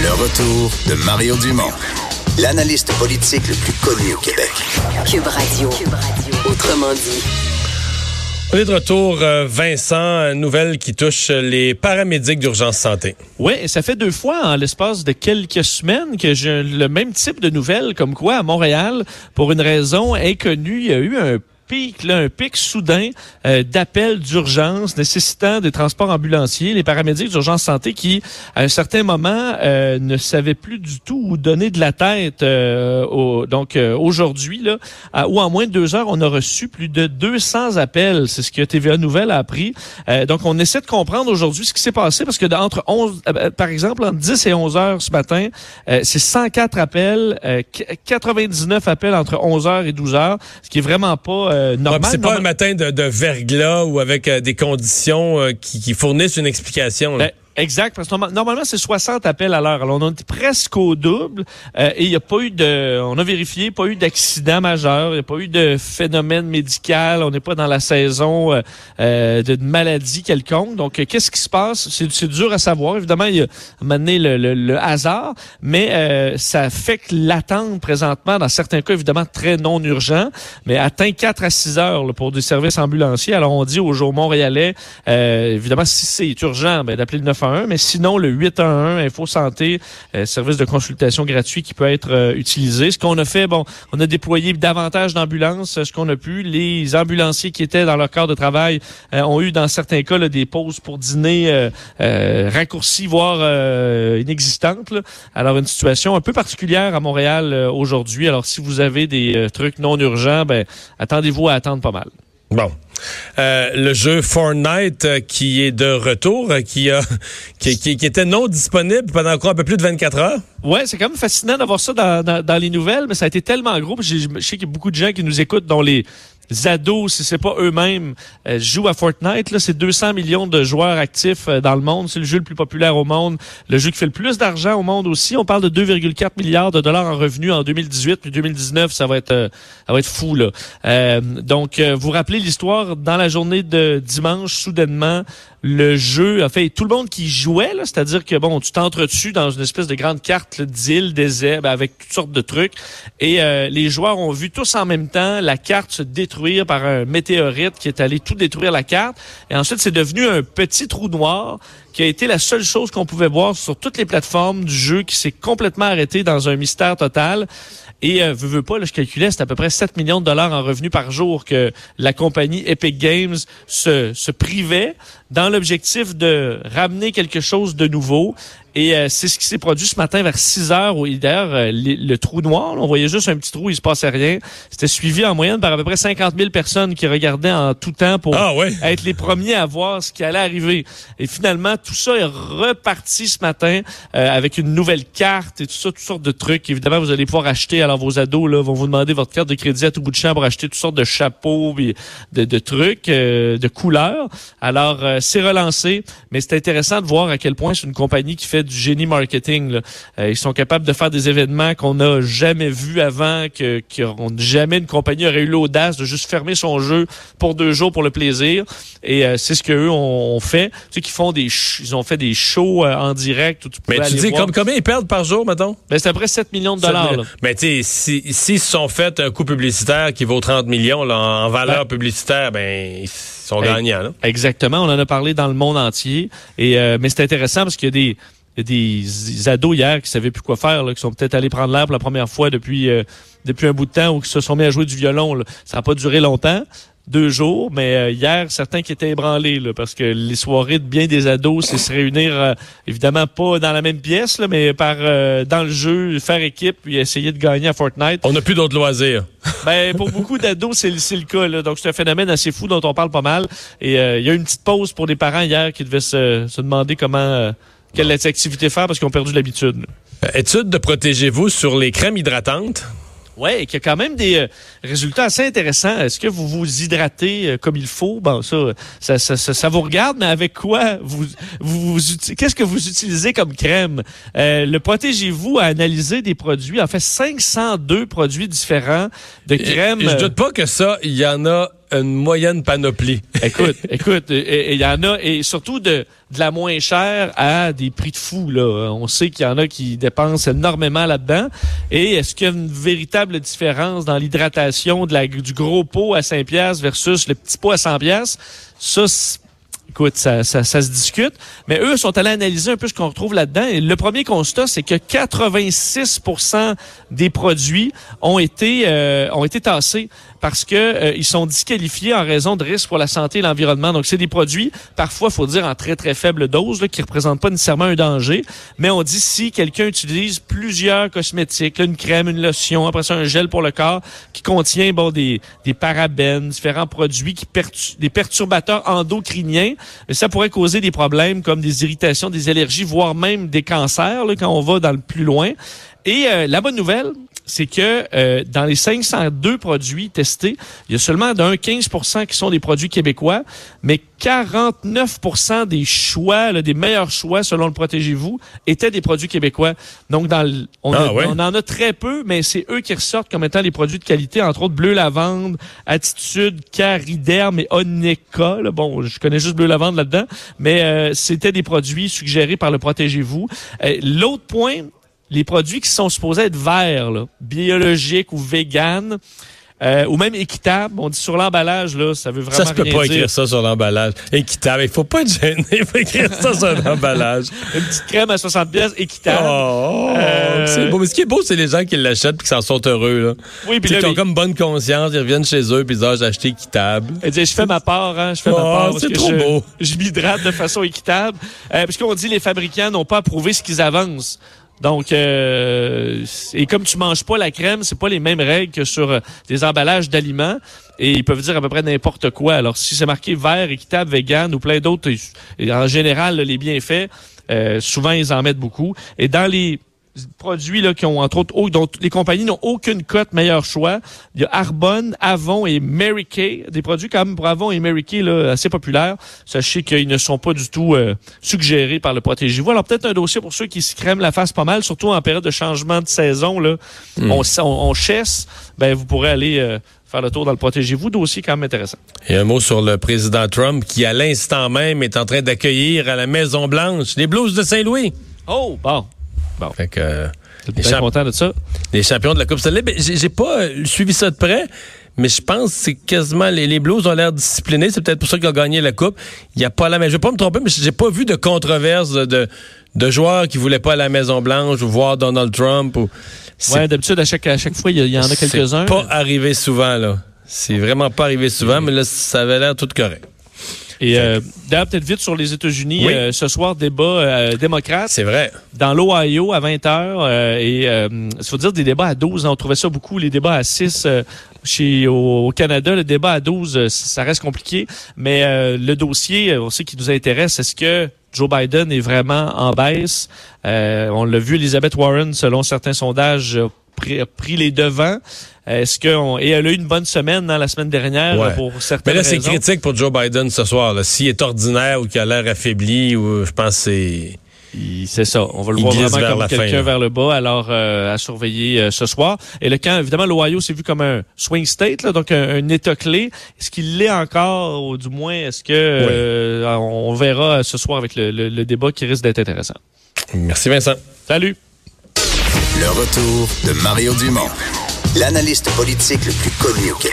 Le retour de Mario Dumont, l'analyste politique le plus connu au Québec. Cube Radio. Autrement dit. On est de retour, euh, Vincent, nouvelle qui touche les paramédics d'urgence santé. Oui, ça fait deux fois en l'espace de quelques semaines que j'ai le même type de nouvelles, comme quoi à Montréal, pour une raison inconnue, il y a eu un pic, là, un pic soudain euh, d'appels d'urgence nécessitant des transports ambulanciers. Les paramédics d'urgence santé qui, à un certain moment, euh, ne savaient plus du tout où donner de la tête. Euh, au, donc aujourd'hui, là, en moins de deux heures, on a reçu plus de 200 appels. C'est ce que TVA Nouvelle a appris. donc on essaie de comprendre aujourd'hui ce qui s'est passé parce que entre 11, par exemple, entre 10 et 11 heures ce matin, c'est 104 appels, 99 appels entre 11 heures et 12 heures, ce qui est vraiment pas euh, c'est pas un matin de, de verglas ou avec euh, des conditions euh, qui, qui, fournissent une explication. Ben, Exact, parce que normalement, c'est 60 appels à l'heure. Alors, on est presque au double euh, et il n'y a pas eu de... On a vérifié, pas eu d'accident majeur, il n'y a pas eu de phénomène médical, on n'est pas dans la saison euh, euh de maladie quelconque. Donc, euh, qu'est-ce qui se passe? C'est dur à savoir. Évidemment, il y a mené le, le, le, hasard, mais euh, ça fait que l'attente présentement, dans certains cas, évidemment, très non urgent, mais atteint 4 à 6 heures là, pour des services ambulanciers. Alors, on dit aux jours montréalais, évidemment, si c'est urgent, ben, d'appeler le 911 mais sinon le 811 Info Santé, euh, service de consultation gratuit qui peut être euh, utilisé. Ce qu'on a fait, bon, on a déployé davantage d'ambulances, ce qu'on a pu. Les ambulanciers qui étaient dans leur corps de travail euh, ont eu dans certains cas des pauses pour dîner raccourcies, voire inexistantes. Alors une situation un peu particulière à Montréal aujourd'hui. Alors si vous avez des trucs non urgents, ben attendez-vous à attendre pas mal. Bon. Euh, le jeu Fortnite euh, qui est de retour, euh, qui, a, qui, était non disponible pendant encore un peu plus de 24 heures. Ouais, c'est quand même fascinant d'avoir ça dans, dans, dans, les nouvelles, mais ça a été tellement gros. Je sais qu'il y a beaucoup de gens qui nous écoutent dont les ados, si c'est pas eux-mêmes, euh, jouent à Fortnite. Là, c'est 200 millions de joueurs actifs euh, dans le monde. C'est le jeu le plus populaire au monde, le jeu qui fait le plus d'argent au monde aussi. On parle de 2,4 milliards de dollars en revenus en 2018, puis 2019, ça va être, euh, ça va être fou là. donc, vous rappelez l'histoire dans la journée de dimanche, soudainement, le jeu, a fait tout le monde qui jouait, c'est-à-dire que bon, tu t'entretues dans une espèce de grande carte d'île, des zèbres, avec toutes sortes de trucs, et les joueurs ont vu tous en même temps la carte se détruire par un météorite qui est allé tout détruire la carte. Et ensuite, c'est devenu un petit trou noir qui a été la seule chose qu'on pouvait voir sur toutes les plateformes du jeu qui s'est complètement arrêté dans un mystère total. Et euh, veux, pas, là, je calculais, c'est à peu près 7 millions de dollars en revenus par jour que la compagnie Epic Games se, se privait dans l'objectif de ramener quelque chose de nouveau. Et euh, c'est ce qui s'est produit ce matin vers 6 heures. Où, d'ailleurs, euh, le, trou noir, on voyait juste un petit trou, il se passait rien. C'était suivi en moyenne par à peu près 50 000 personnes qui regardaient en tout temps pour ah, être les premiers à voir ce qui allait arriver. Et finalement, tout ça est reparti ce matin euh, avec une nouvelle carte et tout ça, toutes sortes de trucs. Évidemment, vous allez pouvoir acheter. Alors, vos ados là, vont vous demander votre carte de crédit à tout bout de champ pour acheter toutes sortes de chapeaux, de, de trucs, de couleurs. Alors, c'est relancé, mais c'est intéressant de voir à quel point c'est une compagnie qui fait du génie marketing. Euh, ils sont capables de faire des événements qu'on n'a jamais vus avant, que, que jamais une compagnie aurait eu l'audace de juste fermer son jeu pour deux jours pour le plaisir. Et euh, c'est ce qu'eux ont fait. Tu sais qu'ils font des, ils ont fait des shows euh, en direct. Où tu mais tu dis comme, combien ils perdent par jour, mettons? Ben c'est à peu près 7 millions de dollars. Mais tu sais, s'ils si, se sont fait un coût publicitaire qui vaut 30 millions là, en valeur publicitaire, ben ils sont gagnants. Là. Exactement. On en a parlé dans le monde entier. Et mais c'est intéressant parce qu'il y a des y a des, ados hier qui savaient plus quoi faire, là, qui sont peut-être allés prendre l'air pour la première fois depuis euh, depuis un bout de temps ou qui se sont mis à jouer du violon. Ça n'a pas duré longtemps, deux jours, mais euh, hier, certains qui étaient ébranlés, là, parce que les soirées de bien des ados, c'est se réunir, euh, évidemment pas dans la même pièce, là, mais par dans le jeu, faire équipe, puis essayer de gagner à Fortnite. On n'a plus d'autres loisirs. ben, pour beaucoup d'ados, c'est le cas. Là. Donc, c'est un phénomène assez fou dont on parle pas mal. Et il y a une petite pause pour des parents hier qui devaient se, se demander comment quelle activité faire parce qu'ils ont perdu l'habitude? Euh, étude de protégez-vous sur les crèmes hydratantes. Oui, y a quand même des euh, résultats assez intéressants. Est-ce que vous vous hydratez euh, comme il faut? Bon, ça ça, ça, ça, vous regarde, mais avec quoi vous, vous, qu'est-ce que vous utilisez comme crème? le Protégez-vous a analysé des produits, en fait 502 produits différents de crème. je doute pas que ça, il y en a une moyenne panoplie. écoute, écoute, il y en a, et surtout de, de la moins chère à des prix de fou. Là. On sait qu'il y en a qui dépensent énormément là-dedans. Et est-ce qu'il y a une véritable différence dans l'hydratation de la, du gros pot à 5 pièces versus le petit pot à 100 pièces? Ça, écoute, ça, ça, ça, se discute. Mais eux sont allés analyser un peu ce qu'on retrouve là-dedans. Et le premier constat, c'est que 86% des produits ont été euh, ont été tassés parce que euh, ils sont disqualifiés en raison de risques pour la santé et l'environnement. Donc, c'est des produits, parfois, faut dire, en très, très faible dose, là, qui représentent pas nécessairement un danger. Mais on dit si quelqu'un utilise plusieurs cosmétiques, une crème, une lotion, après ça, un gel pour le corps, qui contient, bon, des, des parabènes, différents produits, qui des perturbateurs endocriniens, ça pourrait causer des problèmes comme des irritations, des allergies, voire même des cancers, là, quand on va dans le plus loin. Et euh, la bonne nouvelle, c'est que euh, dans les 502 produits testés, il y a seulement d'un 15% qui sont des produits québécois, mais 49% des choix, des meilleurs choix selon le Protégez-vous, étaient des produits québécois. Donc, dans on, ah, on, en a très peu, mais c'est eux qui ressortent comme étant les produits de qualité, entre autres Bleu Lavande, Attitude, Cariderme et Oneka. Bon, je connais juste Bleu Lavande là-dedans, mais euh, c'était des produits suggérés par le Protégez-vous. Euh, l'autre point, les produits qui sont supposés être verts, là, biologiques ou véganes, euh, ou même équitable. On dit sur l'emballage, là, ça veut vraiment Ça se peut pas écrire ça sur l'emballage. Équitable. Il faut pas être gêné. Il faut écrire ça sur l'emballage. Une petite crème à 60 pièces équitable. Oh, euh... c'est beau. Mais ce qui est beau, c'est les gens qui l'achètent et qui s'en sont heureux, là. Oui, puis là, ils ont comme bonne conscience. Ils reviennent chez eux puis ils disent, ah, j'ai acheté équitable. Et je fais ma part, hein. Je fais ma oh, part. C'est trop beau. Je m'hydrate de façon équitable. Euh, puisqu'on dit les fabricants n'ont pas approuvé ce qu'ils avancent. Donc, euh, et comme tu manges pas la crème, c'est pas les mêmes règles que sur euh, des emballages d'aliments. Et ils peuvent dire à peu près n'importe quoi. Alors, si c'est marqué vert, équitable, vegan ou plein d'autres, en général, les bienfaits, euh, souvent, ils en mettent beaucoup. Et dans les produits là, qui ont, entre autres, dont les compagnies n'ont aucune cote meilleur choix. Il y a Arbonne, Avon et Mary Kay, des produits quand même pour Avon et Mary Kay là, assez populaires. Sachez qu'ils ne sont pas du tout euh, suggérés par le Protégez-vous. Alors peut-être un dossier pour ceux qui se crèment la face pas mal, surtout en période de changement de saison. Là. Hmm. On, on, chasse, ben vous pourrez aller... Euh, faire le tour dans le Protégez-vous, dossier quand même intéressant. Et un mot sur le président Trump qui, à l'instant même, est en train d'accueillir à la Maison-Blanche les Blues de Saint-Louis. Oh, bon. Bon. Fait que, euh, les, content de ça? les champions de la Coupe Stanley. Ben, j'ai pas euh, suivi ça de près, mais je pense que c'est quasiment les, les, Blues ont l'air disciplinés. C'est peut-être pour ça qu'ils ont gagné la Coupe. Il y a pas la Je vais pas me tromper, mais j'ai pas vu de controverse de, de, joueurs qui voulaient pas à la Maison Blanche ou voir Donald Trump. Ou... Ouais, d'habitude à chaque à chaque fois il y, en a quelques-uns. C'est pas arrivé souvent là. C'est vraiment pas arrivé souvent, mais là ça avait l'air tout correct. Et euh, d'ailleurs, peut-être vite sur les États-Unis, euh, ce soir, débat euh, démocrate. C'est vrai. Dans l'Ohio à 20 h euh, Et il faut dire des débats à 12. Hein, on trouvait ça beaucoup, les débats à 6 chez au, Canada. Le débat à 12, ça reste compliqué. Mais le dossier, on sait qui nous intéresse, est-ce que Joe Biden est vraiment en baisse? on l'a vu, Elizabeth Warren, selon certains sondages, pris, pris les devants. Est-ce que et elle a eu une bonne semaine dans la semaine dernière pour certaines Mais là, c'est critique pour Joe Biden ce soir. S'il est ordinaire ou qu'il a l'air affaibli, ou je pense c'est. C'est ça. On va le voir vraiment comme quelqu'un vers le bas. Alors, euh, à surveiller euh, ce soir. Et le camp, évidemment, l'Ohio, c'est vu comme un swing state, là, donc un, état clé. Est-ce qu'il l'est encore, ou du moins, est-ce que euh, on verra ce soir avec le, le débat qui risque d'être intéressant. Merci Vincent. Salut. Le retour de Mario Dumont, l'analyste politique le plus connu au Québec.